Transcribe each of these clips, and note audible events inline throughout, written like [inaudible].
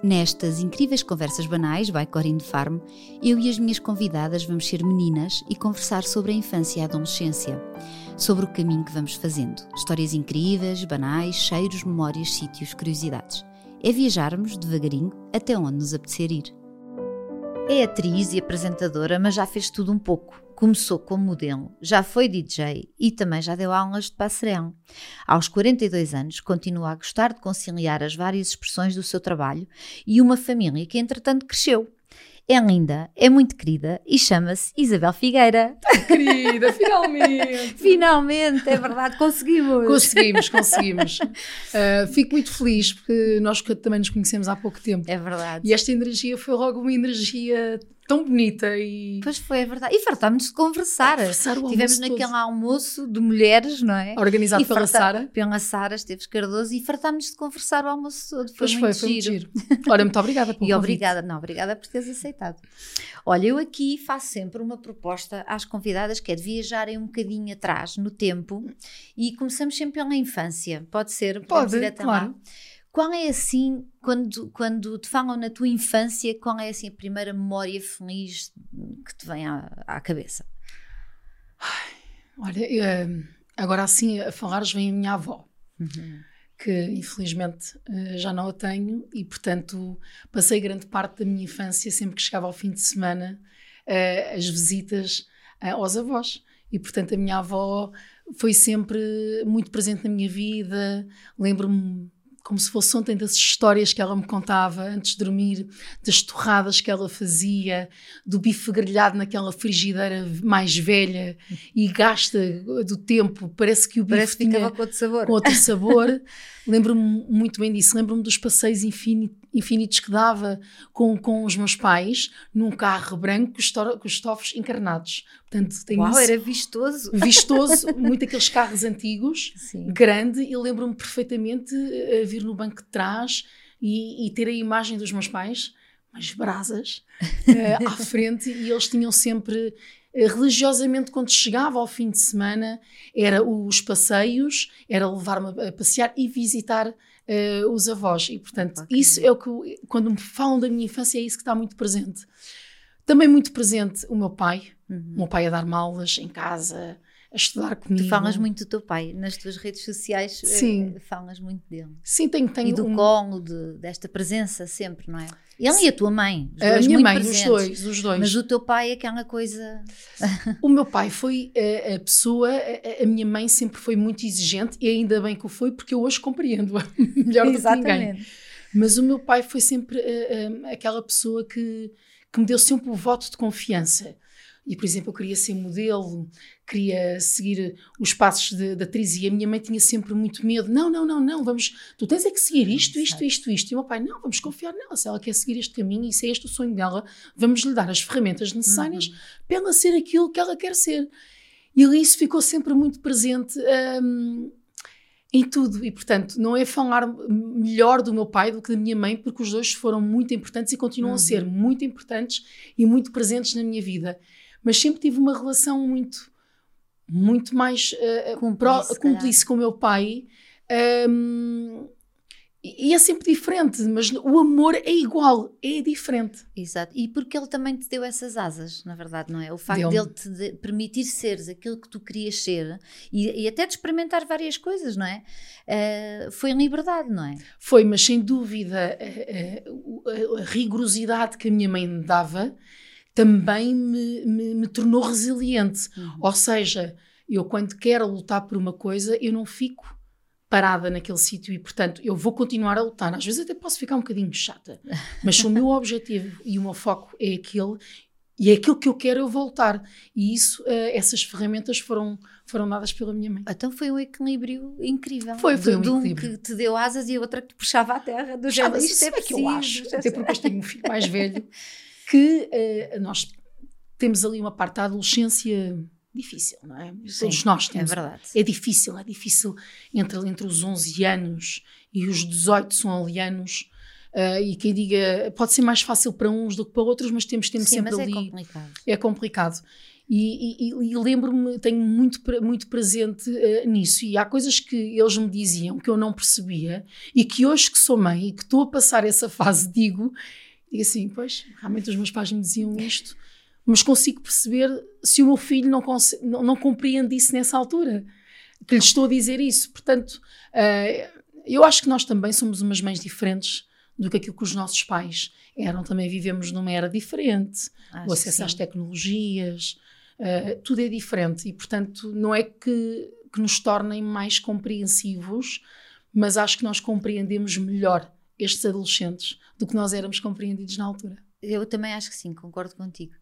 Nestas incríveis conversas banais, by Corinne Farm, eu e as minhas convidadas vamos ser meninas e conversar sobre a infância e a adolescência, sobre o caminho que vamos fazendo. Histórias incríveis, banais, cheiros, memórias, sítios, curiosidades. É viajarmos devagarinho até onde nos apetecer ir. É atriz e apresentadora, mas já fez tudo um pouco. Começou como modelo, já foi DJ e também já deu aulas de passarela. Aos 42 anos, continua a gostar de conciliar as várias expressões do seu trabalho e uma família que, entretanto, cresceu. É linda, é muito querida e chama-se Isabel Figueira. Querida, finalmente! [laughs] finalmente, é verdade, conseguimos! Conseguimos, conseguimos. Uh, fico muito feliz porque nós também nos conhecemos há pouco tempo. É verdade. E esta energia foi logo uma energia tão bonita e. Pois foi, é verdade. E fartámos de conversar. Conversar o Tivemos naquele todo. almoço de mulheres, não é? Organizado e pela farta... Sara. Pela Sara Esteves Cardoso e fartámos de conversar o almoço todo. Foi pois muito foi, foi muito giro. Olha, muito obrigada pelo [laughs] E convite. obrigada, não, obrigada por teres aceitado. Olha, eu aqui faço sempre uma proposta às convidadas que é de viajarem um bocadinho atrás no tempo e começamos sempre pela infância. Pode ser? Pode, ir até claro. Lá. Qual é assim, quando, quando te falam na tua infância, qual é assim a primeira memória feliz que te vem à, à cabeça? Ai, olha, eu, eh, agora assim a falares vem a minha avó, uhum. que infelizmente eh, já não a tenho e portanto passei grande parte da minha infância sempre que chegava ao fim de semana eh, as visitas aos avós e portanto a minha avó foi sempre muito presente na minha vida, lembro-me como se fosse ontem das histórias que ela me contava antes de dormir, das torradas que ela fazia, do bife grelhado naquela frigideira mais velha e gasta do tempo. Parece que o bife Parece tinha ficava com outro sabor. Com outro sabor. [laughs] Lembro-me muito bem disso. Lembro-me dos passeios infinitos que dava com, com os meus pais num carro branco com os, estofos encarnados. Portanto, Uau, isso, era vistoso. Vistoso, [laughs] muito aqueles carros antigos, Sim. grande. E lembro-me perfeitamente a vir no banco de trás e, e ter a imagem dos meus pais umas brasas uh, à frente e eles tinham sempre eh, religiosamente quando chegava ao fim de semana era os passeios, era levar-me a passear e visitar uh, os avós e portanto okay. isso é o que quando me falam da minha infância é isso que está muito presente. Também muito presente o meu pai, uhum. o meu pai a dar-me aulas em casa, a estudar comigo. Tu falas muito do teu pai nas tuas redes sociais, Sim. falas muito dele. Sim, tenho, tenho E do um... colo, de, desta presença sempre, não é? Ele e a tua mãe. Os a minha mãe, presentes. os dois, os dois. Mas o teu pai é aquela coisa. [laughs] o meu pai foi a, a pessoa, a, a, minha mãe sempre foi muito exigente e ainda bem que o foi, porque eu hoje compreendo-a [laughs] melhor do que ninguém. Mas o meu pai foi sempre a, aquela pessoa que, que me deu sempre o voto de confiança. E, por exemplo, eu queria ser modelo, queria seguir os passos da atriz e a minha mãe tinha sempre muito medo. Não, não, não, não, vamos, tu tens é que seguir isto, isto, isto, isto. E o meu pai, não, vamos confiar nela. Se ela quer seguir este caminho e se é este o sonho dela, vamos lhe dar as ferramentas necessárias uhum. para ela ser aquilo que ela quer ser. E isso ficou sempre muito presente. Um, em tudo. E, portanto, não é falar melhor do meu pai do que da minha mãe, porque os dois foram muito importantes e continuam uhum. a ser muito importantes e muito presentes na minha vida mas sempre tive uma relação muito, muito mais uh, cúmplice, cúmplice com o meu pai. Um, e é sempre diferente, mas o amor é igual, é diferente. Exato. E porque ele também te deu essas asas, na verdade, não é? O facto dele te de permitir seres aquilo que tu querias ser e, e até de experimentar várias coisas, não é? Uh, foi em liberdade, não é? Foi, mas sem dúvida a, a, a rigorosidade que a minha mãe me dava também me, me, me tornou resiliente. Uhum. Ou seja, eu quando quero lutar por uma coisa, eu não fico parada naquele sítio e, portanto, eu vou continuar a lutar. Às vezes até posso ficar um bocadinho chata, [laughs] mas se o meu objetivo e o meu foco é aquele e é aquilo que eu quero, eu voltar. E isso, uh, essas ferramentas foram, foram dadas pela minha mãe. Então foi um equilíbrio incrível. Foi, foi um, um equilíbrio. que te deu asas e a outra que te puxava à terra. Do isto é, é que eu acho. Até porque eu tenho um filho mais velho [laughs] que uh, nós temos ali uma parte da adolescência difícil, não é? Sim, Todos nós é temos. É verdade. É difícil, é difícil entre, entre os 11 anos e os 18 são ali anos. Uh, e quem diga, pode ser mais fácil para uns do que para outros, mas temos tempo Sim, sempre mas ali. É complicado. É complicado. E, e, e lembro-me, tenho muito, muito presente uh, nisso. E há coisas que eles me diziam que eu não percebia e que hoje que sou mãe e que estou a passar essa fase, digo, e assim, pois, realmente os meus pais me diziam isto, mas consigo perceber se o meu filho não, não, não compreende isso nessa altura, que lhe estou a dizer isso. Portanto, uh, eu acho que nós também somos umas mães diferentes do que aquilo que os nossos pais eram. Também vivemos numa era diferente, acho o acesso às tecnologias, uh, tudo é diferente e, portanto, não é que, que nos tornem mais compreensivos, mas acho que nós compreendemos melhor estes adolescentes do que nós éramos compreendidos na altura. Eu também acho que sim, concordo contigo.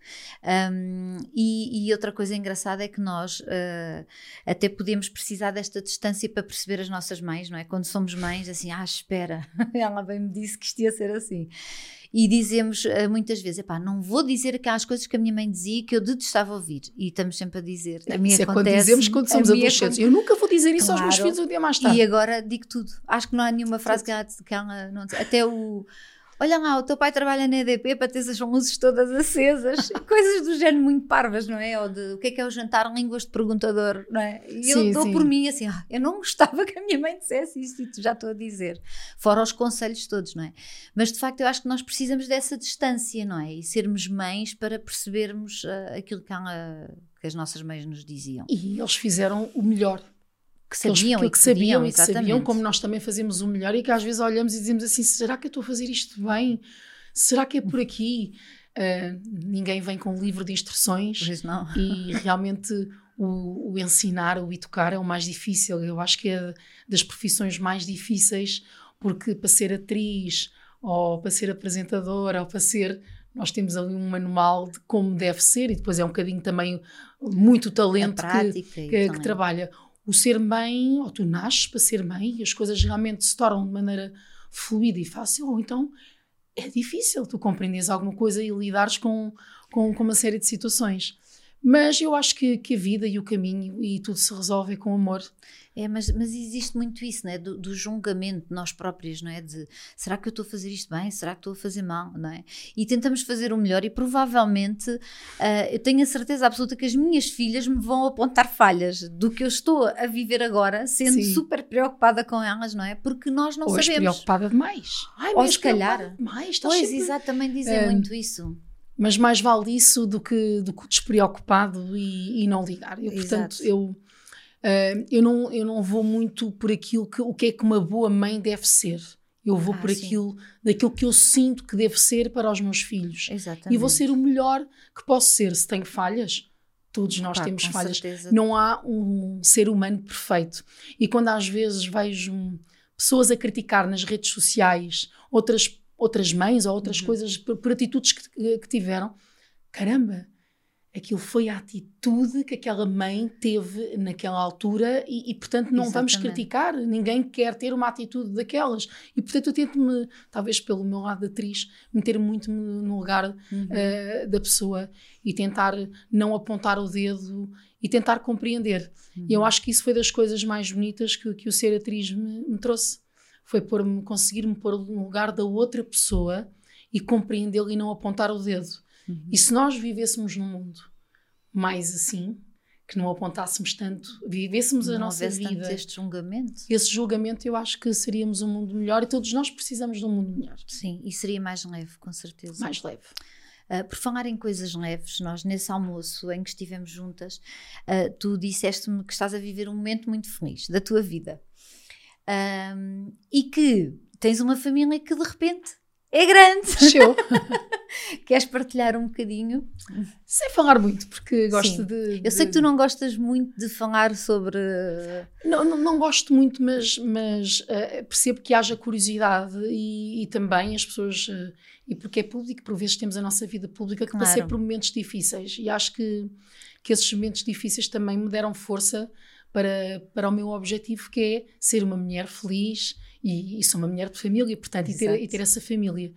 Um, e, e, outra coisa engraçada é que nós uh, até podemos precisar desta distância para perceber as nossas mães, não é? Quando somos mães, assim, ah, espera, [laughs] ela bem me disse que isto ia ser assim. E dizemos uh, muitas vezes, epá, não vou dizer aquelas coisas que a minha mãe dizia que eu detestava ouvir. E estamos sempre a dizer. A minha isso acontece, é quando dizemos quando somos adolescentes. Eu nunca vou dizer isso claro, aos meus filhos um dia mais tarde. E agora digo tudo. Acho que não há nenhuma frase que ela, que ela não... Até o olha lá, o teu pai trabalha na EDP para ter essas luzes todas acesas, [laughs] coisas do género muito parvas, não é? Ou de o que é que é o jantar línguas de perguntador, não é? E sim, eu dou sim. por mim assim, ah, eu não gostava que a minha mãe dissesse isso e já estou a dizer, fora os conselhos todos, não é? Mas de facto eu acho que nós precisamos dessa distância, não é? E sermos mães para percebermos uh, aquilo que, ela, que as nossas mães nos diziam. E eles fizeram o melhor que sabiam que, que, sabiam e que sabiam como nós também fazemos o melhor e que às vezes olhamos e dizemos assim será que eu estou a fazer isto bem? Será que é por aqui? Uh, ninguém vem com um livro de instruções e [laughs] realmente o, o, ensinar o educar é o mais difícil. Eu acho que é das profissões mais difíceis porque para ser atriz ou para ser apresentadora ou para ser nós temos ali um manual de como deve ser e depois é um bocadinho também muito talento que, que, que trabalha o ser mãe, ou tu nasces para ser mãe e as coisas realmente se tornam de maneira fluida e fácil, ou então é difícil tu compreenderes alguma coisa e lidares com, com, com uma série de situações. Mas eu acho que, que, a vida e o caminho e tudo se resolve com amor. É, mas, mas existe muito isso, né? Do, do, julgamento de nós próprios, não é? De será que eu estou a fazer isto bem? Será que estou a fazer mal? Não é? E tentamos fazer o melhor e provavelmente uh, eu tenho a certeza absoluta que as minhas filhas me vão apontar falhas do que eu estou a viver agora, sendo Sim. super preocupada com elas, não é? Porque nós não Ou sabemos. preocupada demais. Ai, Ou se calhar. Demais, pois, sempre... exatamente, dizem uh, muito isso mas mais vale isso do que, do que despreocupado e, e não ligar. Eu, portanto, eu Uh, eu, não, eu não vou muito por aquilo que o que é que uma boa mãe deve ser. Eu vou ah, por sim. aquilo, daquilo que eu sinto que deve ser para os meus filhos. Exatamente. E vou ser o melhor que posso ser. Se tenho falhas, todos nós Pá, temos falhas. Certeza. Não há um ser humano perfeito. E quando às vezes vejo pessoas a criticar nas redes sociais outras, outras mães ou outras uhum. coisas por, por atitudes que, que tiveram, caramba, aquilo foi a atitude que aquela mãe teve naquela altura e, e portanto, não Exatamente. vamos criticar. Ninguém quer ter uma atitude daquelas. E, portanto, eu tento-me, talvez pelo meu lado de atriz, meter muito no lugar uhum. uh, da pessoa e tentar não apontar o dedo e tentar compreender. Uhum. E eu uhum. acho que isso foi das coisas mais bonitas que, que o ser atriz me, me trouxe. Foi pôr-me, conseguir-me pôr no lugar da outra pessoa e compreendê-lo e não apontar o dedo. Uhum. E se nós vivêssemos num mundo mais assim, que não apontássemos tanto, vivêssemos não a nossa vida. Tanto este julgamento. Esse julgamento, eu acho que seríamos um mundo melhor e todos nós precisamos de um mundo melhor. Sim, e seria mais leve, com certeza. Mais leve. Uh, por falar em coisas leves, nós nesse almoço em que estivemos juntas, uh, tu disseste-me que estás a viver um momento muito feliz da tua vida um, e que tens uma família que de repente é grande. Cresceu. [laughs] Queres partilhar um bocadinho? Sem falar muito, porque gosto de, de, Eu sei que tu não gostas muito de falar sobre. Não, não, não gosto muito, mas, mas uh, percebo que haja curiosidade e, e também as pessoas. Uh, e porque é público, por vezes temos a nossa vida pública que claro. passei por momentos difíceis e acho que, que esses momentos difíceis também me deram força para, para o meu objetivo, que é ser uma mulher feliz e, e sou uma mulher de família, portanto, e ter, e ter essa família.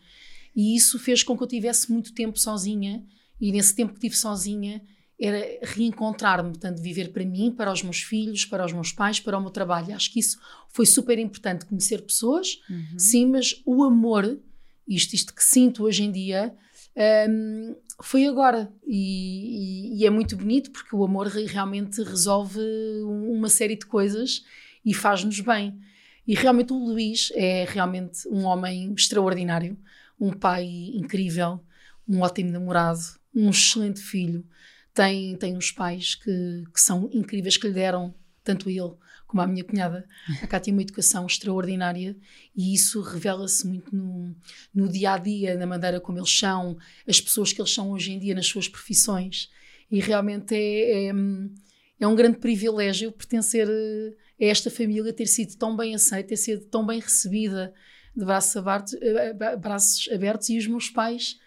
E isso fez com que eu tivesse muito tempo sozinha, e nesse tempo que tive sozinha era reencontrar-me, portanto, viver para mim, para os meus filhos, para os meus pais, para o meu trabalho. Acho que isso foi super importante, conhecer pessoas, uhum. sim, mas o amor, isto, isto que sinto hoje em dia, um, foi agora. E, e, e, é muito bonito porque o amor realmente resolve uma série de coisas e faz-nos bem. E realmente o Luís é realmente um homem extraordinário, um pai incrível, um ótimo namorado, um excelente filho. Tem, tem uns pais que, que são incríveis, que lhe deram, tanto ele como a minha cunhada. A [laughs] Cá tem uma educação extraordinária e isso revela-se muito no, no dia a dia, na maneira como eles são, as pessoas que eles são hoje em dia nas suas profissões. E realmente é, é, é um grande privilégio pertencer a esta família, ter sido tão bem aceita, ter sido tão bem recebida de braços abertos, braços abertos e os meus pais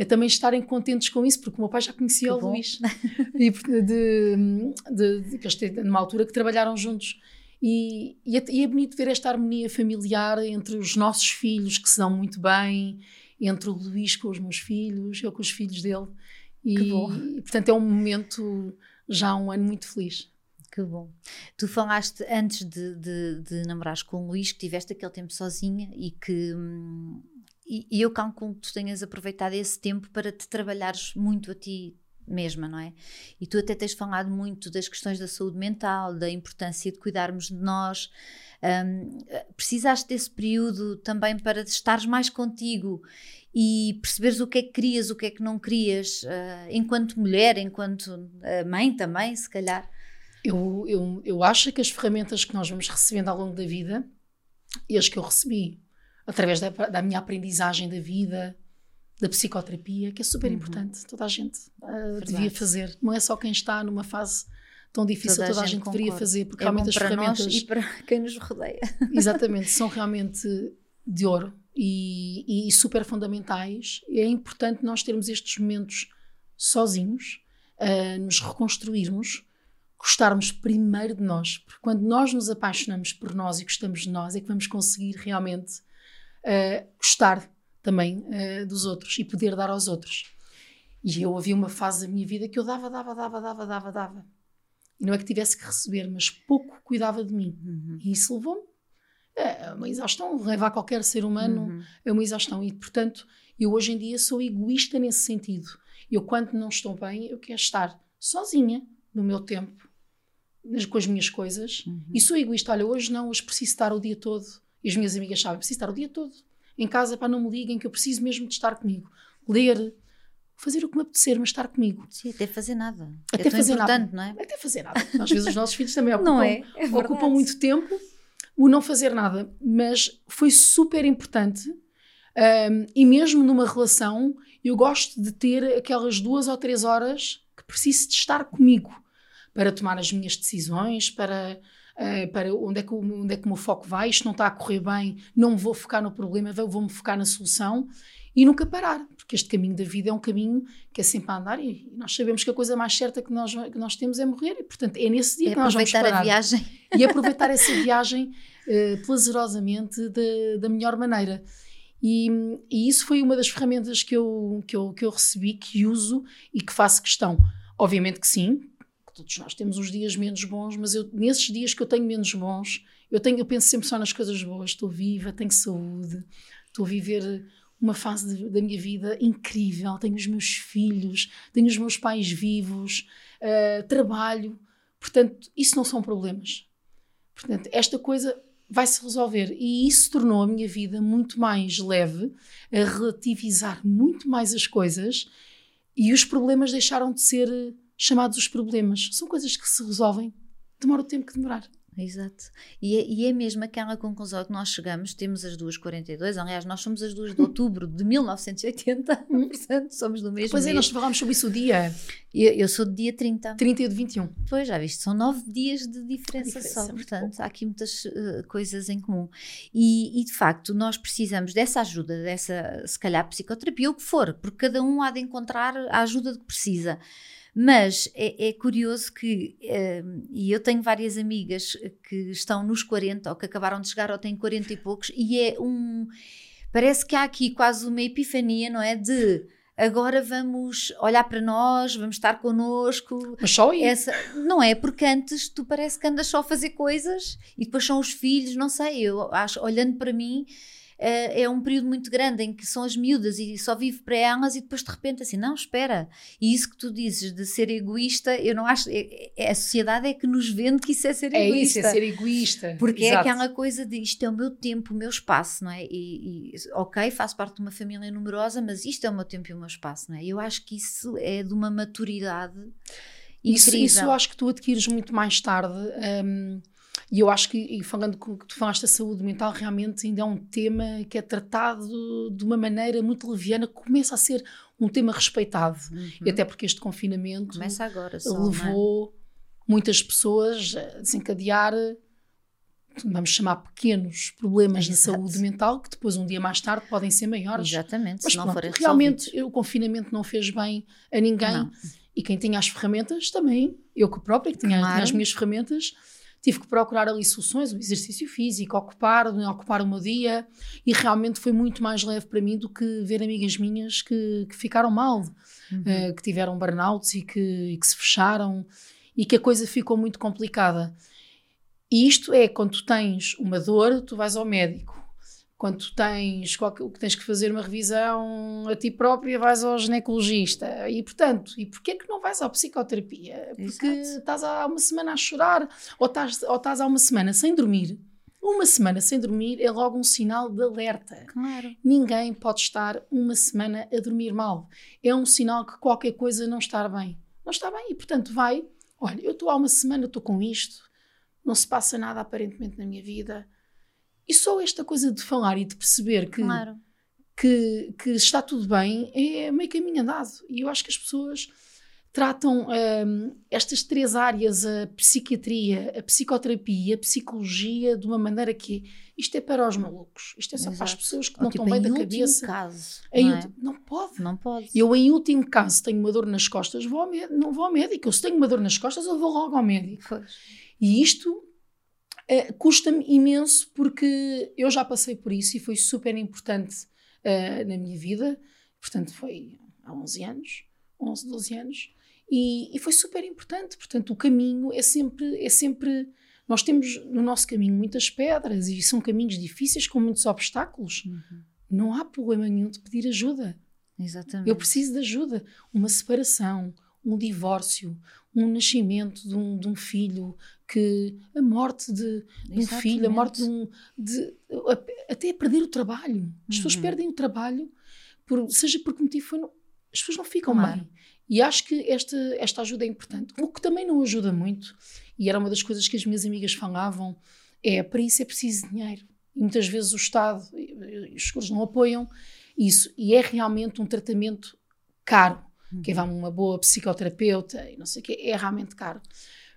a também estarem contentes com isso, porque o meu pai já conhecia que o bom. Luís, [laughs] e de, de, de, de, numa altura que trabalharam juntos. E, e, é, e, é, bonito ver esta harmonia familiar entre os nossos filhos, que se dão muito bem, entre o Luís com os meus filhos, eu com os filhos dele. E, e portanto é um momento, já um ano muito feliz. Que bom. Tu falaste antes de, de, de namorares com o Luís que tiveste aquele tempo sozinha e que. Hum, e, e eu calculo que tu tenhas aproveitado esse tempo para te trabalhares muito a ti mesma, não é? E tu até tens falado muito das questões da saúde mental, da importância de cuidarmos de nós. Um, precisaste desse período também para estares mais contigo e perceberes o que é que querias, o que é que não querias, uh, enquanto mulher, enquanto uh, mãe também, se calhar. Eu, eu, eu acho que as ferramentas que nós vamos recebendo ao longo da vida, e as que eu recebi através da, da minha aprendizagem da vida, da psicoterapia, que é super uhum. importante. Toda a gente uh, devia fazer. Não é só quem está numa fase tão difícil, toda, toda a gente, deveria fazer, porque é realmente as ferramentas. e para [laughs] quem nos rodeia. Exatamente, são realmente de ouro e, e, super fundamentais. É importante nós termos estes momentos sozinhos, uh, nos reconstruirmos, gostarmos primeiro de nós, porque quando nós nos apaixonamos por nós e gostamos de nós, é que vamos conseguir realmente uh, gostar também uh, dos outros e poder dar aos outros. E eu havia uma fase da minha vida que eu dava, dava, dava, dava, dava, dava. E não é que tivesse que receber, mas pouco cuidava de mim. Uhum. E isso levou-me a uma exaustão, levar qualquer ser humano uhum. a uma exaustão. E, portanto, eu hoje em dia sou egoísta nesse sentido. Eu, quando não estou bem, eu quero estar sozinha, no meu tempo, com as minhas coisas. Uhum. E sou egoísta. Olha, hoje não, hoje preciso estar o dia todo. E as minhas amigas sabem, preciso estar o dia todo em casa para não me liguem, que eu preciso mesmo de estar comigo. Ler, fazer o que me apetecer, mas estar comigo. Sim, até fazer nada. Até é fazer nada. não é? Até fazer nada. Às vezes os nossos filhos também [laughs] ocupam, é? É ocupam muito tempo o não fazer nada, mas foi super importante. Um, e mesmo numa relação, eu gosto de ter aquelas duas ou três horas que preciso de estar comigo para tomar as minhas decisões, para uh, para onde é, que, onde é que o meu foco vai, isto não está a correr bem, não vou focar no problema, vou-me focar na solução e nunca parar, porque este caminho da vida é um caminho que é sempre a andar e nós sabemos que a coisa mais certa que nós, que nós temos é morrer e, portanto, é nesse dia é que nós vamos parar. aproveitar a viagem. E aproveitar essa viagem uh, prazerosamente de, da melhor maneira. E, e, isso foi uma das ferramentas que eu, que, eu, que eu recebi, que uso e que faço questão. Obviamente que sim, todos nós temos uns dias menos bons, mas eu, nesses dias que eu tenho menos bons, eu, tenho, eu penso sempre só nas coisas boas. Estou viva, tenho saúde, estou a viver uma fase de, da minha vida incrível. Tenho os meus filhos, tenho os meus pais vivos, uh, trabalho. Portanto, isso não são problemas. Portanto, esta coisa vai se resolver. E isso tornou a minha vida muito mais leve, a relativizar muito mais as coisas e os problemas deixaram de ser chamados os problemas. São coisas que se resolvem, demora o tempo que demorar. Exato. E é, e é mesmo aquela conclusão que nós chegamos, temos as duas 42, aliás, nós somos as duas de outubro de 1980, [laughs] hum. portanto, somos do mesmo Pois é, nós falámos sobre isso o dia. Eu, eu sou de dia 30. 30 e de 21. Pois, já viste, são nove dias de diferença, diferença só, portanto, há aqui muitas uh, coisas em comum. E, e, de facto, nós precisamos dessa ajuda, dessa, se calhar, psicoterapia, ou o que for, porque cada um há de encontrar a ajuda que precisa. Mas é, é curioso que, uh, e eu tenho várias amigas que estão nos 40 ou que acabaram de chegar ou têm 40 e poucos, e é um. Parece que há aqui quase uma epifania, não é? De agora vamos olhar para nós, vamos estar connosco. Mas só aí? Essa, não é? Porque antes tu parece que andas só a fazer coisas e depois são os filhos, não sei, eu acho, olhando para mim é, é um período muito grande em que são as miúdas e só vive para elas e depois de repente assim, não, espera. E isso que tu dizes de ser egoísta, eu não acho. É, é, a sociedade é que nos vende que isso é ser é egoísta. É isso, é ser egoísta. Porque Exato. é aquela coisa de isto é o meu tempo, o meu espaço, não é? E, e, ok, faço parte de uma família numerosa, mas isto é o meu tempo e o meu espaço, não é? Eu acho que isso é de uma maturidade. Isso, isso, eu acho que tu adquires muito mais tarde. Um, e eu acho que, e falando com que tu falaste da saúde mental, realmente ainda é um tema que é tratado de uma maneira muito leviana, começa a ser um tema respeitado. Uhum. E até porque este confinamento começa agora só, é? levou é? muitas pessoas a desencadear vamos chamar pequenos problemas de saúde mental que depois um dia mais tarde podem ser maiores. Exatamente, Mas se não forem realmente o confinamento não fez bem a ninguém não. e quem tinha as ferramentas também, eu que própria que tinha, claro. tinha as minhas ferramentas, tive que procurar ali soluções, o exercício físico, ocupar, ocupar o meu dia e realmente foi muito mais leve para mim do que ver amigas minhas que, que ficaram mal, uhum. uh, que tiveram burnouts e que, e que se fecharam e que a coisa ficou muito complicada. E isto é quando tu tens uma dor, tu vais ao médico. Quando tu tens qualquer, que tens que fazer uma revisão a ti própria, vais ao ginecologista. E portanto, e porquê que não vais à psicoterapia? Porque Exato. estás há uma semana a chorar ou estás, ou estás há uma semana sem dormir. Uma semana sem dormir é logo um sinal de alerta. Claro. Ninguém pode estar uma semana a dormir mal. É um sinal que qualquer coisa não está bem. Não está bem e, portanto, vai. Olha, eu estou há uma semana, estou com isto não se passa nada aparentemente na minha vida. E só esta coisa de falar e de perceber que, claro. que, que, está tudo bem é meio caminho andado. E eu acho que as pessoas tratam um, estas três áreas, a psiquiatria, a psicoterapia, a psicologia, de uma maneira que isto é para os malucos. Isto é só Exato. para as pessoas que Ou não tipo, estão bem da cabeça. Caso, não, é? não, pode. Não pode. Eu, em último caso, tenho uma dor nas costas, vou ao não vou ao médico. Eu, se tenho uma dor nas costas, eu vou logo ao médico. Pois. E isto uh, custa-me imenso porque eu já passei por isso e foi super importante uh, na minha vida. Portanto, foi há 11 anos, 11, 12 anos. E, e, foi super importante. Portanto, o caminho é sempre, é sempre. Nós temos no nosso caminho muitas pedras e são caminhos difíceis com muitos obstáculos. Uhum. Não há problema nenhum de pedir ajuda. Exatamente. Eu preciso de ajuda. Uma separação, um divórcio, um nascimento de um, de um filho, que a morte de, de um filho, a morte de um. De, até perder o trabalho. As uhum. pessoas perdem o trabalho, por, seja por que motivo foi. as pessoas não ficam claro. bem. E acho que esta, esta ajuda é importante. O que também não ajuda muito, e era uma das coisas que as minhas amigas falavam, é para isso é preciso dinheiro. E muitas vezes o Estado os seguros não apoiam isso. E é realmente um tratamento caro. Uhum. Quem vai a uma boa psicoterapeuta e não sei o quê, é realmente caro.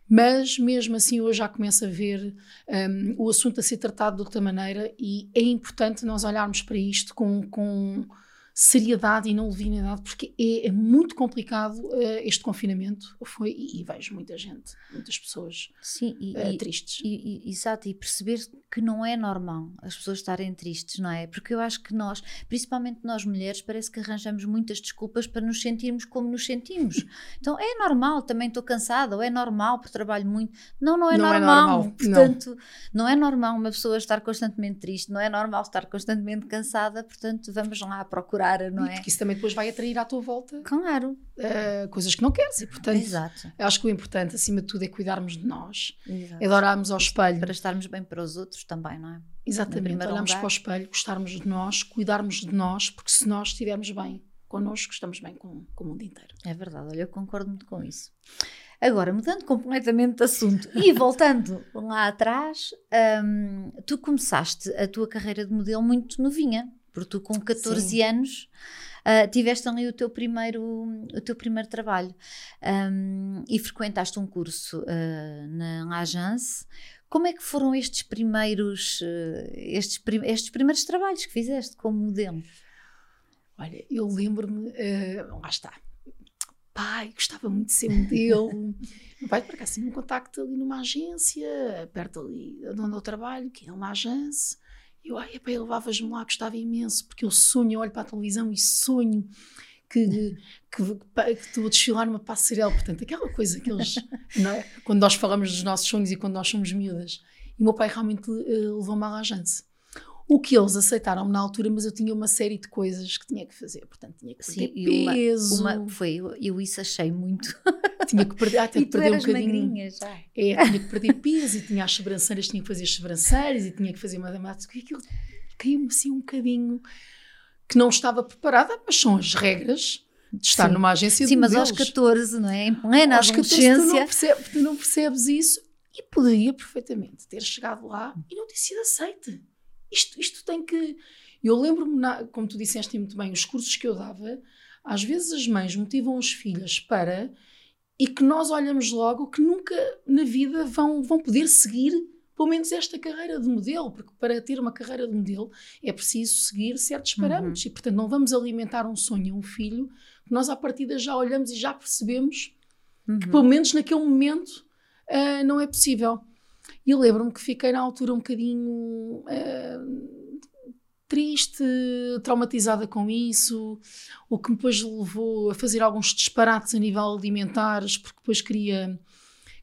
Mas mesmo assim, hoje já começo a ver um, o assunto a ser tratado de outra maneira e é importante nós olharmos para isto com, com seriedade e não leviandade, porque é, é, muito complicado uh, este confinamento. Foi, e, e, vejo muita gente, muitas pessoas Sim, e, uh, tristes. E, e, exato, e perceber que não é normal as pessoas estarem tristes, não é? Porque eu acho que nós, principalmente nós mulheres, parece que arranjamos muitas desculpas para nos sentirmos como nos sentimos. [laughs] Então é normal, também estou cansada, ou é normal porque trabalho muito. Não, não é não normal. É normal. Portanto, não. não é normal uma pessoa estar constantemente triste, não é normal estar constantemente cansada, portanto, vamos lá procurar procurar, não é? Porque isso também depois vai atrair à tua volta claro. Uh, coisas que não queres e portanto Exato. acho que o importante acima de tudo é cuidarmos de nós Exato. é de olharmos ao espelho para estarmos bem para os outros também, não é? Exatamente, olharmos lugar. para o espelho, gostarmos de nós, cuidarmos de nós, porque se nós estivermos bem connosco, estamos bem com, com o mundo inteiro. É verdade, olha, eu concordo muito com isso. Agora, mudando completamente de assunto e voltando lá atrás, um, tu começaste a tua carreira de modelo muito novinha. Porque tu com 14 Sim. anos uh, tiveste ali o teu primeiro, o teu primeiro trabalho um, e frequentaste um curso uh, na Agence. Como é que foram estes primeiros, uh, estes, prim estes primeiros trabalhos que fizeste como modelo? Olha, eu lembro-me, uh, lá está, pai, gostava muito de ser modelo. [laughs] Meu pai, por acaso, tinha um contacto ali numa agência, perto ali de onde eu trabalho, que é uma agência. Eu, ai, eu levavas-me lá, gostava imenso, porque eu sonho, eu olho para a televisão e sonho que, que, que, estou a desfilar numa passarela. Portanto, aquela coisa que eles. [laughs] é? Quando nós falamos dos nossos sonhos e quando nós somos miúdas. E o meu pai realmente uh, levou-me à agência. O que eles aceitaram na altura, mas eu tinha uma série de coisas que tinha que fazer. Portanto, tinha que perder Sim, peso. Uma, uma, foi, eu, eu, isso achei muito. [laughs] Tinha que perder, ah, tinha que perder um bocadinho. já. É, tinha que perder peso e tinha as sobrancelhas, tinha que fazer as sobrancelhas e tinha que fazer matemática. E aquilo caiu-me assim um bocadinho que não estava preparada, mas são as regras de estar Sim. numa agência Sim, de mas aos 14, não é? Em plena aos adolescência. 14, tu, não percebes, tu não percebes isso e poderia perfeitamente ter chegado lá e não ter sido aceite. Isto, isto tem que. Eu lembro-me, como tu disseste muito bem, os cursos que eu dava, às vezes as mães motivam as filhas para. e que nós olhamos logo que nunca na vida vão, vão poder seguir pelo menos esta carreira de modelo, porque para ter uma carreira de modelo é preciso seguir certos uhum. parâmetros uhum. e, portanto, não vamos alimentar um sonho a um filho que nós, à partida, já olhamos e já percebemos uhum. que, pelo menos naquele momento, uh, não é possível. E eu lembro-me que fiquei na altura um bocadinho uh, triste, traumatizada com isso, o que me depois levou a fazer alguns disparates a nível alimentares, porque depois queria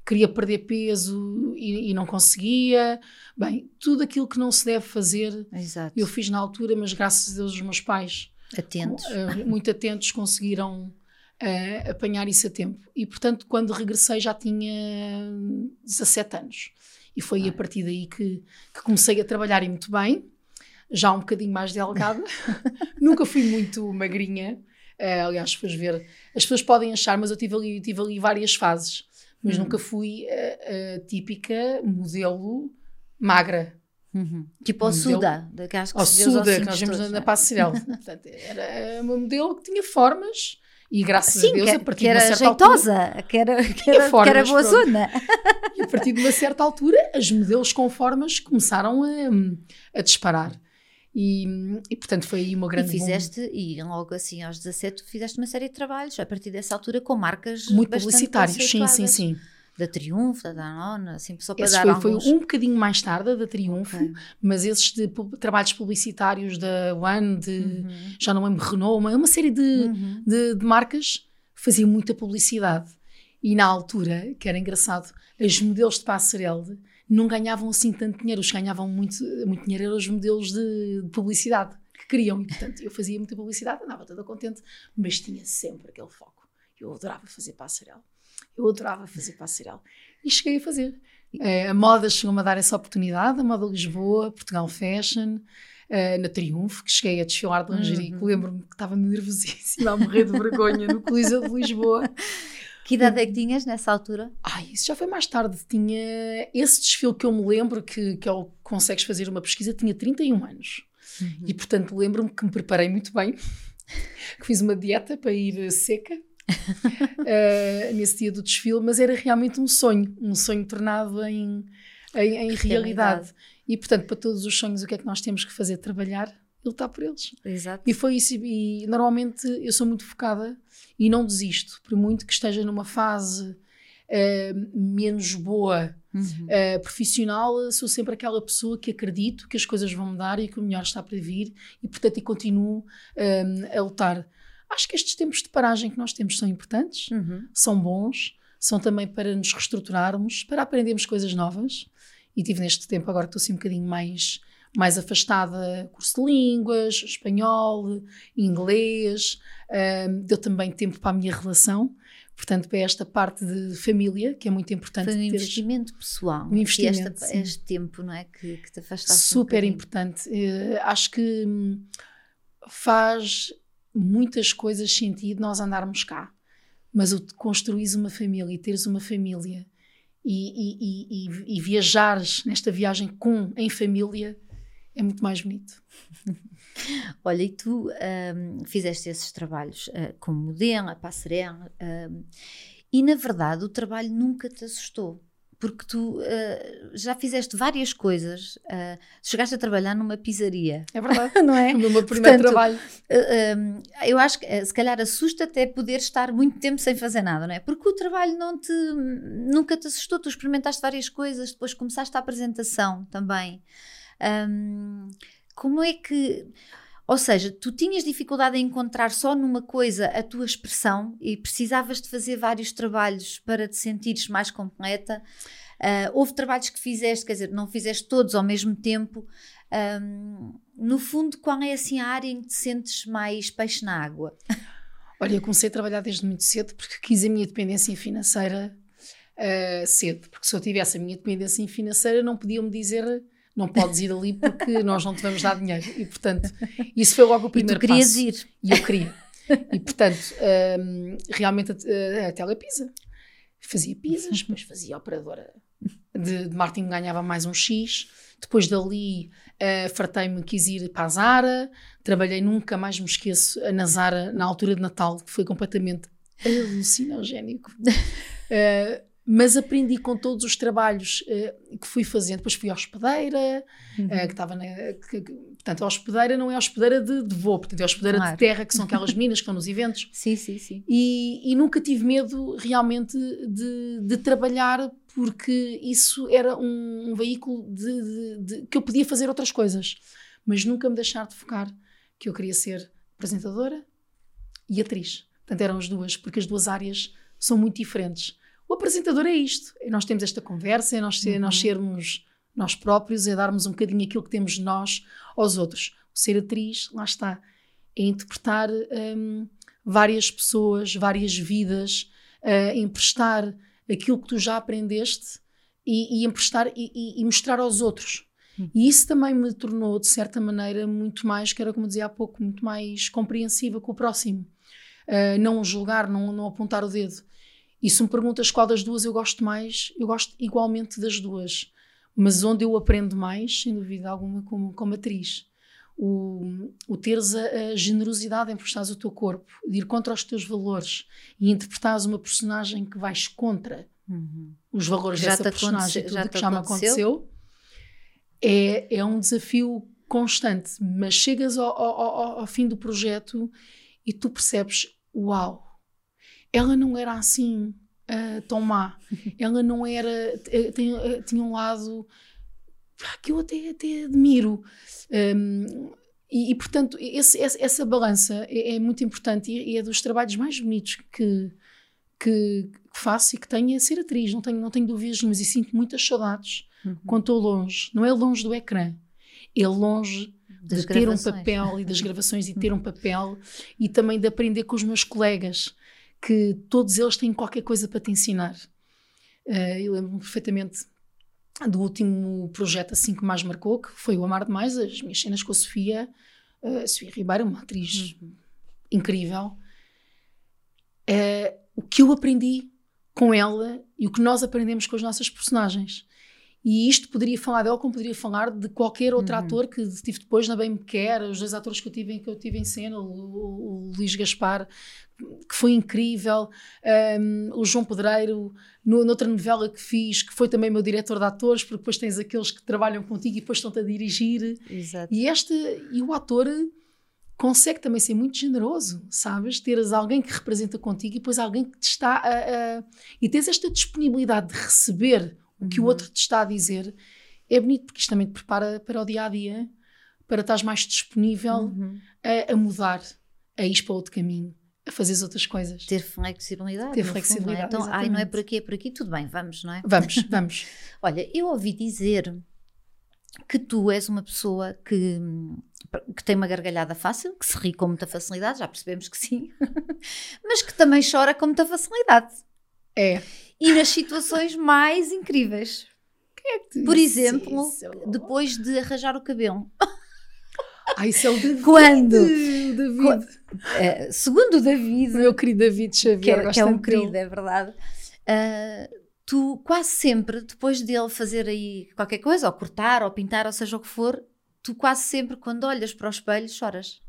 queria perder peso e, e, não conseguia. Bem, tudo aquilo que não se deve fazer, Exato. eu fiz na altura, mas graças a Deus os meus pais, atentos. Uh, muito atentos, conseguiram uh, apanhar isso a tempo. E portanto, quando regressei já tinha 17 anos. E foi a partir daí que, que comecei a trabalhar e muito bem, já um bocadinho mais delgada. [laughs] Nunca fui muito magrinha. Uh, aliás, depois ver, as pessoas podem achar, mas eu tive ali, tive ali várias fases. Mas hum. nunca fui a, a, típica modelo magra. Uhum. Tipo ao Suda, que acho que Suda, que nós vimos na, na Passerelle. [laughs] Portanto, era uma modelo que tinha formas e graças Sim, a Deus, que, a partir que era de uma certa jeitosa, altura, [laughs] que era, que era, formas, que era boa pronto. zona. [laughs] E a partir de uma certa altura, as modelos com formas começaram a, a disparar. E, e, portanto foi aí uma grande E fizeste, boom. e logo assim aos 17 fizeste uma série de trabalhos a partir dessa altura com marcas muito publicitários, sim, sim, sim da Triunfo, da Danone, assim, só para Esse dar foi, alguns... foi um bocadinho mais tarde, da Triunfo, okay. mas esses de trabalhos publicitários da One, de, uhum. já não lembro, Renault, uma, uma série de, uhum. de, de, marcas faziam muita publicidade. E na altura, que era engraçado, os modelos de passarela não ganhavam assim tanto dinheiro, os que ganhavam muito, muito dinheiro eram os modelos de, de publicidade que queriam. E, portanto, eu fazia muita publicidade, andava toda contente, mas tinha sempre aquele foco. Eu adorava fazer passarela. Eu adorava fazer passarela. E cheguei a fazer. É, a moda chegou-me a dar essa oportunidade, a moda Lisboa, Portugal Fashion, uh, na Triunfo, que cheguei a desfilar de lingerie, uhum. lembro-me que estava nervosíssima, a morrer de vergonha no Coliseu de Lisboa. [laughs] Que idade é que tinhas nessa altura? Ai, isso já foi mais tarde. Tinha esse desfile que eu me lembro, que, que é consegues fazer uma pesquisa, tinha 31 anos. Uhum. E portanto lembro-me que me preparei muito bem, [laughs] que fiz uma dieta para ir seca uh, [laughs] nesse dia do desfile, mas era realmente um sonho, um sonho tornado em, em, em realidade. realidade. E portanto, para todos os sonhos, o que é que nós temos que fazer? Trabalhar e lutar por eles. Exato. E foi isso. E normalmente eu sou muito focada e não desisto, por muito que esteja numa fase uh, menos boa uhum. uh, profissional, sou sempre aquela pessoa que acredito que as coisas vão mudar e que o melhor está para vir e, portanto, e continuo a lutar. Acho que estes tempos de paragem que nós temos são importantes, uhum. são bons, são também para nos reestruturarmos, para aprendermos coisas novas. E tive neste tempo, agora estou assim um bocadinho mais, mais afastada, curso de línguas, espanhol, inglês, um, deu também tempo para a minha relação. Portanto, para esta parte de família, que é muito importante. Foi um investimento pessoal. Um investimento. Esta, este tempo, não é? Que, que te afastaste. Super um importante. Uh, acho que hum, faz muitas coisas sentido nós andarmos cá. Mas o construís uma família e teres uma família e, e, e, e, viajares nesta viagem com, em família, é muito mais bonito. [laughs] Olha, e tu um, fizeste esses trabalhos uh, como modelo, a passarela, um, e na verdade o trabalho nunca te assustou porque tu uh, já fizeste várias coisas, uh, chegaste a trabalhar numa pizzaria. É verdade, [laughs] não é? No meu primeiro Portanto, trabalho. Uh, eu acho que se calhar assusta até poder estar muito tempo sem fazer nada, não é? Porque o trabalho não te, nunca te assustou, tu experimentaste várias coisas, depois começaste a apresentação também. Um, como é que ou seja, tu tinhas dificuldade em encontrar só numa coisa a tua expressão e precisavas de fazer vários trabalhos para te sentires mais completa. Uh, houve trabalhos que fizeste, quer dizer, não fizeste todos ao mesmo tempo. Um, no fundo, qual é assim a área em que te sentes mais peixe na água? Olha, eu comecei a trabalhar desde muito cedo porque quis a minha dependência financeira uh, cedo. Porque se eu tivesse a minha dependência financeira, não podiam-me dizer não podes ir ali porque nós não te vamos dar dinheiro. E, portanto, isso foi logo o primeiro e tu querias passo. ir. E eu queria. E, portanto, um, realmente a, a Telepisa. Fazia pizzas, depois fazia operadora de, de marketing, ganhava mais um X. Depois dali, uh, fartei-me, quis ir para a Zara. Trabalhei, nunca mais me esqueço, na Zara, na altura de Natal, que foi completamente alucinogénico. Uh, [laughs] mas aprendi com todos os trabalhos uh, que fui fazendo. Depois fui hospedeira, uhum. uh, que estava na. Que, que, portanto, a hospedeira não é a hospedeira de, de voo, portanto, é a hospedeira claro. de terra, que são [laughs] aquelas meninas que estão nos eventos. Sim, sim, sim. E, e nunca tive medo realmente de, de, trabalhar, porque isso era um, um veículo de, de, que eu podia fazer outras coisas, mas nunca me deixar de focar que eu queria ser apresentadora e atriz. Portanto, eram as duas, porque as duas áreas são muito diferentes. O apresentador é isto. É nós temos esta conversa, é nós, ser, uhum. nós sermos nós próprios, é darmos um bocadinho aquilo que temos nós aos outros. O ser atriz, lá está, é interpretar um, várias pessoas, várias vidas, uh, emprestar aquilo que tu já aprendeste e, e emprestar e, e, e, mostrar aos outros. Uhum. E isso também me tornou, de certa maneira, muito mais, que era como dizia há pouco, muito mais compreensiva com o próximo. Uh, não julgar, não, não apontar o dedo. E se me perguntas qual das duas eu gosto mais, eu gosto igualmente das duas. Mas onde eu aprendo mais, sem dúvida alguma, como, como atriz. O, o teres a, a generosidade em prestares o teu corpo, de ir contra os teus valores e interpretares uma personagem que vais contra uhum. os valores já dessa personagem, tudo já que já me aconteceu, é, é um desafio constante. Mas chegas ao, ao, ao fim do projeto e tu percebes: uau, ela não era assim uh, tão má. [laughs] Ela não era. Tem, uh, tinha um lado que eu até, até admiro. Um, e, e, portanto, esse, essa balança é, é, muito importante e é dos trabalhos mais bonitos que, que, faço e que tenho é ser atriz. Não tenho, não tenho dúvidas mas e sinto muitas saudades uhum. quando estou longe. Não é longe do ecrã, é longe das de ter um papel e das [laughs] gravações e ter um papel e também de aprender com os meus colegas que todos eles têm qualquer coisa para te ensinar. Uh, eu lembro-me perfeitamente do último projeto assim que mais marcou, que foi o Amar Demais, as minhas cenas com a Sofia, uh, Sofia Ribeiro, uma atriz uhum. incrível. Uh, o que eu aprendi com ela e o que nós aprendemos com as nossas personagens. E isto poderia falar dela como poderia falar de qualquer outro uhum. ator que tive depois na Bem Me Quer, os dois atores que eu tive, que eu tive em cena, o, o, o Luís Gaspar, que foi incrível, um, o João Pedreiro, no, noutra novela que fiz, que foi também meu diretor de atores, porque depois tens aqueles que trabalham contigo e depois estão-te a dirigir. Exato. E, este, e o ator consegue também ser muito generoso, sabes? Teres alguém que representa contigo e depois alguém que te está a, a e tens esta disponibilidade de receber o que uhum. o outro te está a dizer, é bonito porque isto também te prepara para o dia a dia, para estás mais disponível uhum. a, a, mudar, a ir para outro caminho, a fazer outras coisas. Ter flexibilidade. Ter flexibilidade. Fundo, é? Então, ai, não é por aqui, é por aqui, tudo bem, vamos, não é? Vamos, [laughs] vamos. Olha, eu ouvi dizer que tu és uma pessoa que, que tem uma gargalhada fácil, que se ri com muita facilidade, já percebemos que sim, [laughs] mas que também chora com muita facilidade. É e nas situações mais incríveis. Quem é que te Por exemplo, isso? depois de arranjar o cabelo. Ah, isso é o David. Quando? O David. Uh, segundo o David. O meu querido David Xavier. Que é, que é um querido, é verdade. Uh, tu quase sempre, depois dele fazer aí qualquer coisa, ou cortar, ou pintar, ou seja o que for, tu quase sempre, quando olhas para o espelho, choras.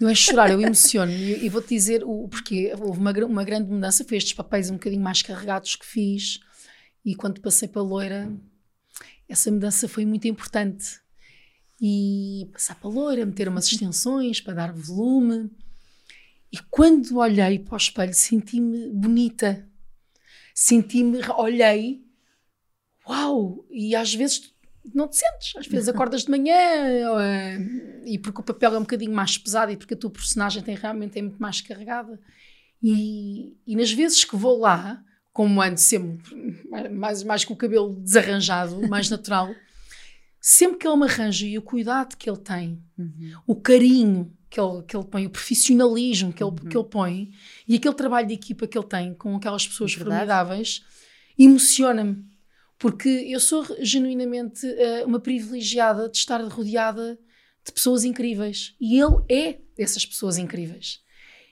Não é chorar, eu emociono. E, e vou-te dizer o porquê. Houve uma, uma grande mudança, foi estes papéis um bocadinho mais carregados que fiz. E quando passei para loira, essa mudança foi muito importante. E passar para loira, meter umas extensões para dar volume. E quando olhei para o espelho, senti-me bonita. Senti-me, olhei, uau! E às vezes não te sentes. Às vezes acordas de manhã uh, e porque o papel é um bocadinho mais pesado e porque a tua personagem tem realmente é muito mais carregada. E, e nas vezes que vou lá, como ando sempre mais, mais com o cabelo desarranjado, mais natural, sempre que ele me arranja e o cuidado que ele tem, uhum. o carinho que ele, que ele põe, o profissionalismo que ele, uhum. que ele põe e aquele trabalho de equipa que ele tem com aquelas pessoas Verdade. formidáveis, emociona-me. Porque eu sou genuinamente uh, uma privilegiada de estar rodeada de pessoas incríveis. E ele é dessas pessoas incríveis.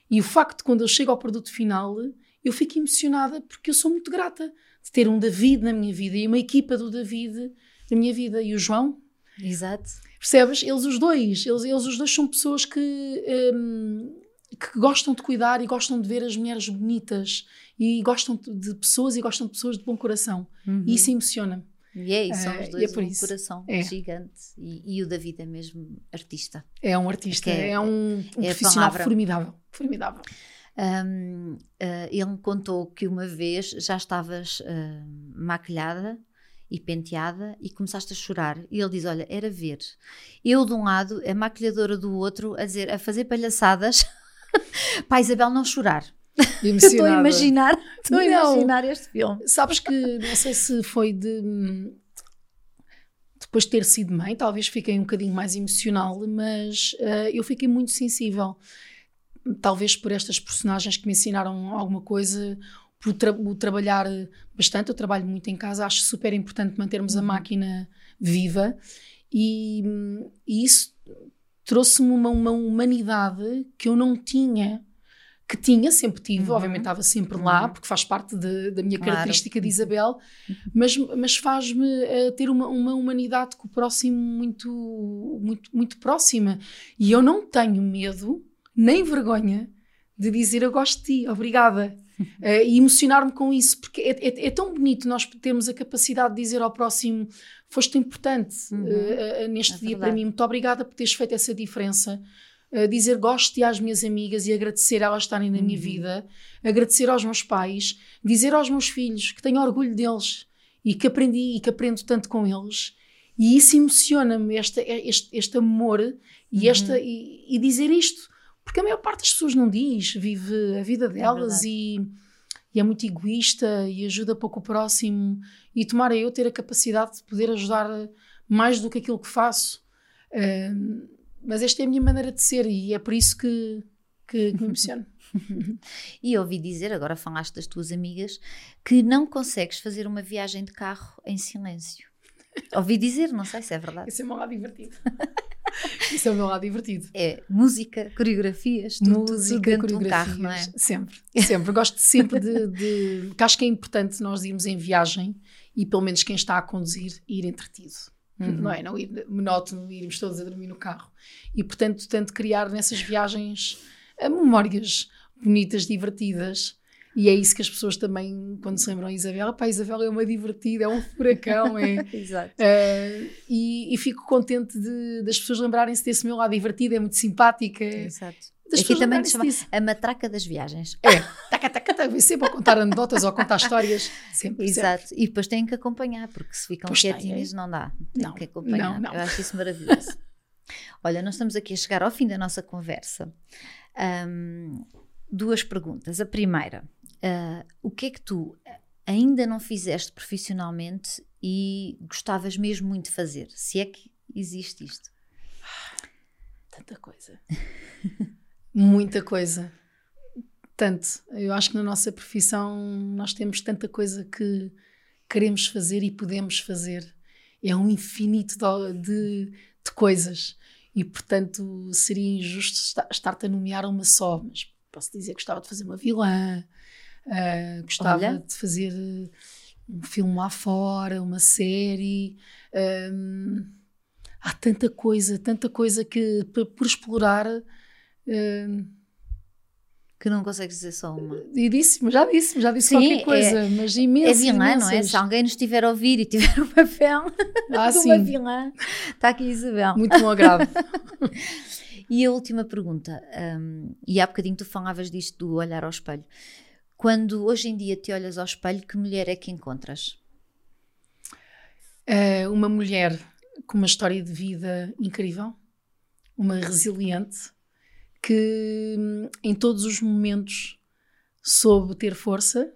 E o facto de quando eu chego ao produto final, eu fico emocionada porque eu sou muito grata de ter um David na minha vida e uma equipa do David na minha vida. E o João. Exato. Percebes? Eles os dois, eles, eles os dois são pessoas que, um, que gostam de cuidar e gostam de ver as mulheres bonitas e gostam de pessoas e gostam de pessoas de bom coração. Uhum. E isso emociona-me. E é isso, são os dois é um isso. coração é. gigante. E, e, o David é mesmo artista. É um artista, é, é, um, um é profissional formidável. formidável. Um, uh, ele me contou que uma vez já estavas uh, maquilhada e penteada e começaste a chorar. E ele diz: Olha, era ver. Eu de um lado, a maquilhadora do outro, a dizer, a fazer palhaçadas [laughs] para a Isabel não chorar. Estou a imaginar, estou a imaginar este filme. Sabes que não sei se foi de depois de ter sido mãe, talvez fiquei um bocadinho mais emocional, mas uh, eu fiquei muito sensível. Talvez por estas personagens que me ensinaram alguma coisa, por tra o trabalhar bastante. Eu trabalho muito em casa, acho super importante mantermos a uhum. máquina viva e, e isso trouxe-me uma, uma humanidade que eu não tinha que tinha, sempre tive, uhum. obviamente estava sempre lá, uhum. porque faz parte de, da minha claro. característica de Isabel, mas, mas faz-me uh, ter uma, uma humanidade com o próximo muito, muito, muito próxima. E eu não tenho medo, nem vergonha, de dizer eu gosto de ti, obrigada. Uh, [laughs] e emocionar-me com isso, porque é, é, é, tão bonito nós termos a capacidade de dizer ao próximo: foste importante uh, neste é dia verdade. para mim, muito obrigada por teres feito essa diferença dizer gosto às minhas amigas e agradecer elas estarem na uhum. minha vida, agradecer aos meus pais, dizer aos meus filhos que tenho orgulho deles e que aprendi e que aprendo tanto com eles. E isso emociona-me, este, este, este amor e, uhum. esta, e, e, dizer isto. Porque a maior parte das pessoas não diz, vive a vida é delas é e, e, é muito egoísta e ajuda pouco o próximo. E tomara eu ter a capacidade de poder ajudar mais do que aquilo que faço. Uh, mas esta é a minha maneira de ser e é por isso que, que, que me emociono. [laughs] e ouvi dizer, agora falaste das tuas amigas, que não consegues fazer uma viagem de carro em silêncio. ouvi dizer, não sei se é verdade. Isso é um lado divertido. [laughs] Isso é o meu lado divertido. É música, coreografias, tudo, música, tudo coreografias, um carro, não é? Sempre, sempre. Gosto sempre de, de. Acho que é importante nós irmos em viagem e pelo menos quem está a conduzir ir entretido. Uhum. Não é? Não ir monótono, irmos todos a dormir no carro. E portanto, tento criar nessas viagens eh, memórias bonitas, divertidas. E é isso que as pessoas também, quando se lembram de Isabela, pá, Isabela é uma divertida, é um furacão, é. [laughs] Exato. Uh, e, e, fico contente de, das pessoas lembrarem-se desse meu lado divertido, é muito simpática. Exato. Das Aqui também se chama disso. a matraca das viagens. É, taca, taca, taca, sempre a contar anedotas ou a contar histórias. Sempre, Exato. Sempre. E depois têm que acompanhar, porque se ficam pois quietinhos tem, não dá. Tem não, que acompanhar. Não, não. Eu acho isso maravilhoso. Olha, nós estamos aqui a chegar ao fim da nossa conversa. Um, duas perguntas. A primeira, uh, o que é que tu ainda não fizeste profissionalmente e gostavas mesmo muito de fazer? Se é que existe isto? Tanta coisa. [laughs] Muita coisa. Tanto. Eu acho que na nossa profissão nós temos tanta coisa que queremos fazer e podemos fazer. É um infinito de, de coisas. E, portanto, seria injusto estar-te a nomear uma só. Mas posso dizer que gostava de fazer uma vilã, uh, gostava Olha. de fazer um filme lá fora, uma série. Um, há tanta coisa, tanta coisa que por explorar que não consegues dizer só uma. E disse, já disse, já disse Sim, qualquer coisa, é, mas imenso. É vilã, imensas. não é? Se alguém nos estiver a ouvir e tiver [laughs] um papel ah, de [laughs] uma vilã, está aqui Isabel. Muito bom agrado. [laughs] e a última pergunta, um, e há bocadinho tu falavas disto do olhar ao espelho. Quando hoje em dia te olhas ao espelho, que mulher é que encontras? Uh, uma mulher com uma história de vida incrível, uma resiliente, que em todos os momentos soube ter força,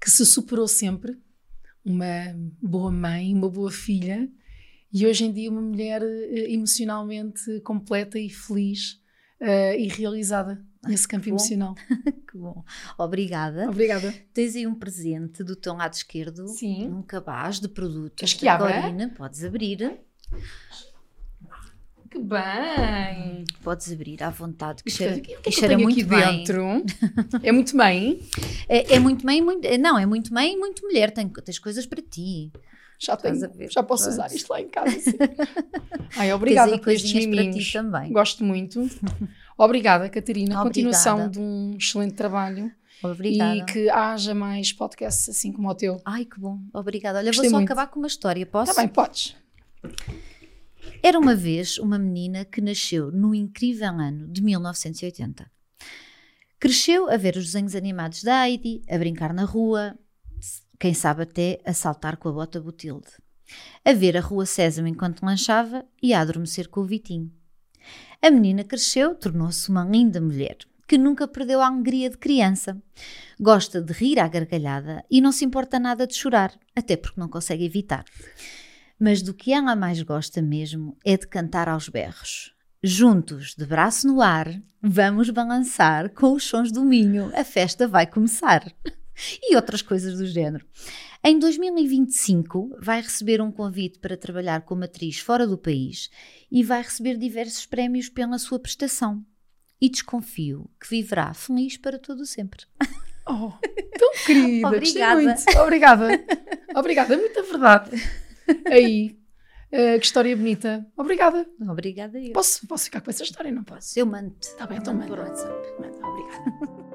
que se superou sempre, uma boa mãe, uma boa filha e hoje em dia uma mulher uh, emocionalmente completa e feliz uh, e realizada nesse campo emocional. [laughs] que bom. Obrigada. Obrigada. Tens aí um presente do teu lado esquerdo, Sim. um cabaz de produtos. Acho que abre. Corina, podes abrir. Que bem! Podes abrir à vontade, que cheira, é- que que cheira muito bem. dentro? É muito bem. É, é muito mãe, muito, não, é muito e muito mulher. Tem, tens coisas para ti. Já, tenho, a ver? já posso Pronto. usar isto lá em casa. Sim. [laughs] Ai, obrigada por estes coisinhas para ti miminhos. também. Gosto muito. Obrigada, Catarina. Obrigada. Continuação de um excelente trabalho. Obrigada. E que haja mais podcasts assim como o teu. Ai, que bom. Obrigada. Olha, Gostei vou só muito. acabar com uma história, posso? Está bem, podes. Era uma vez uma menina que nasceu no incrível ano de 1980. Cresceu a ver os desenhos animados da Heidi, a brincar na rua, quem sabe até a saltar com a bota Botilde, a ver a rua Sésamo enquanto lanchava e a adormecer com o Vitinho. A menina cresceu, tornou-se uma linda mulher, que nunca perdeu a alegria de criança. Gosta de rir à gargalhada e não se importa nada de chorar, até porque não consegue evitar. Mas do que ela mais gosta mesmo é de cantar aos berros. Juntos, de braço no ar, vamos balançar com os sons do Minho. A festa vai começar. [laughs] E outras coisas do género. Em 2025, vai receber um convite para trabalhar como atriz fora do país e vai receber diversos prémios pela sua prestação. E desconfio que viverá feliz para todo o sempre. Oh, tão querida. [laughs] Obrigada. Obrigada. Obrigada. É muita verdade. Aí. eh, que história bonita. Obrigada. Obrigada eu. Posso, posso ficar com essa história, não posso? Eu mando. Tá bem, então Mando por WhatsApp. Obrigada.